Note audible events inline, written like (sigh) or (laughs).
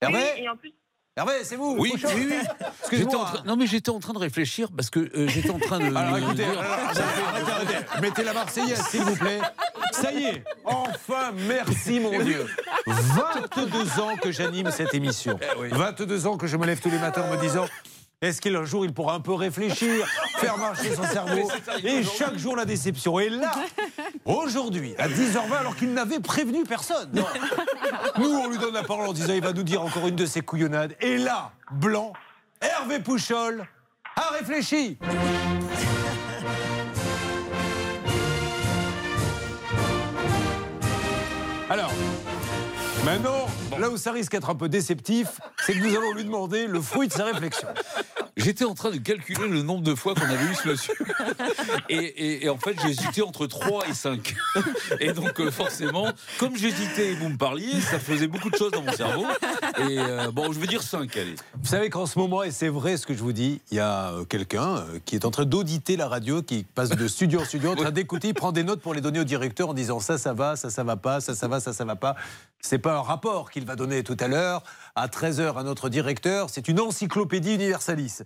Hervé Oui, et en plus, Hervé, c'est vous Oui, oui, oui. Excusez-moi. J'étais en train- Non, mais j'étais en train de réfléchir parce que euh, j'étais en train de. (laughs) Alors écoutez, dire- alors, arrêtez, arrêtez, arrêtez. mettez la Marseillaise s'il vous plaît. Ça y est, enfin, merci mon Dieu. 22 ans que j'anime cette émission. 22 ans que je me lève tous les matins en me disant est-ce qu'un jour il pourra un peu réfléchir, faire marcher son cerveau Et chaque jour la déception. Et là, aujourd'hui, à 10h20, alors qu'il n'avait prévenu personne. Nous, la en disant il va nous dire encore une de ses couillonnades. Et là, blanc, Hervé Pouchol a réfléchi. Alors, maintenant, là où ça risque d'être un peu déceptif, c'est que nous allons lui demander le fruit de sa réflexion. J'étais en train de calculer le nombre de fois qu'on avait eu ce monsieur. (laughs) Et, et- et en fait, j'hésitais entre 3 et 5. Et donc, euh, forcément, comme j'hésitais et vous me parliez, ça faisait beaucoup de choses dans mon cerveau. Et euh, bon, je veux dire 5, allez. Vous savez qu'en ce moment, et c'est vrai ce que je vous dis, il y a euh, quelqu'un euh, qui est en train d'auditer la radio, qui passe de studio en studio, en train d'écouter, il prend des notes pour les donner au directeur en disant ça, ça va, ça, ça va pas, ça, ça va, ça, ça va pas. C'est pas un rapport qu'il va donner tout à l'heure à 13h à notre directeur, c'est une encyclopédie universaliste.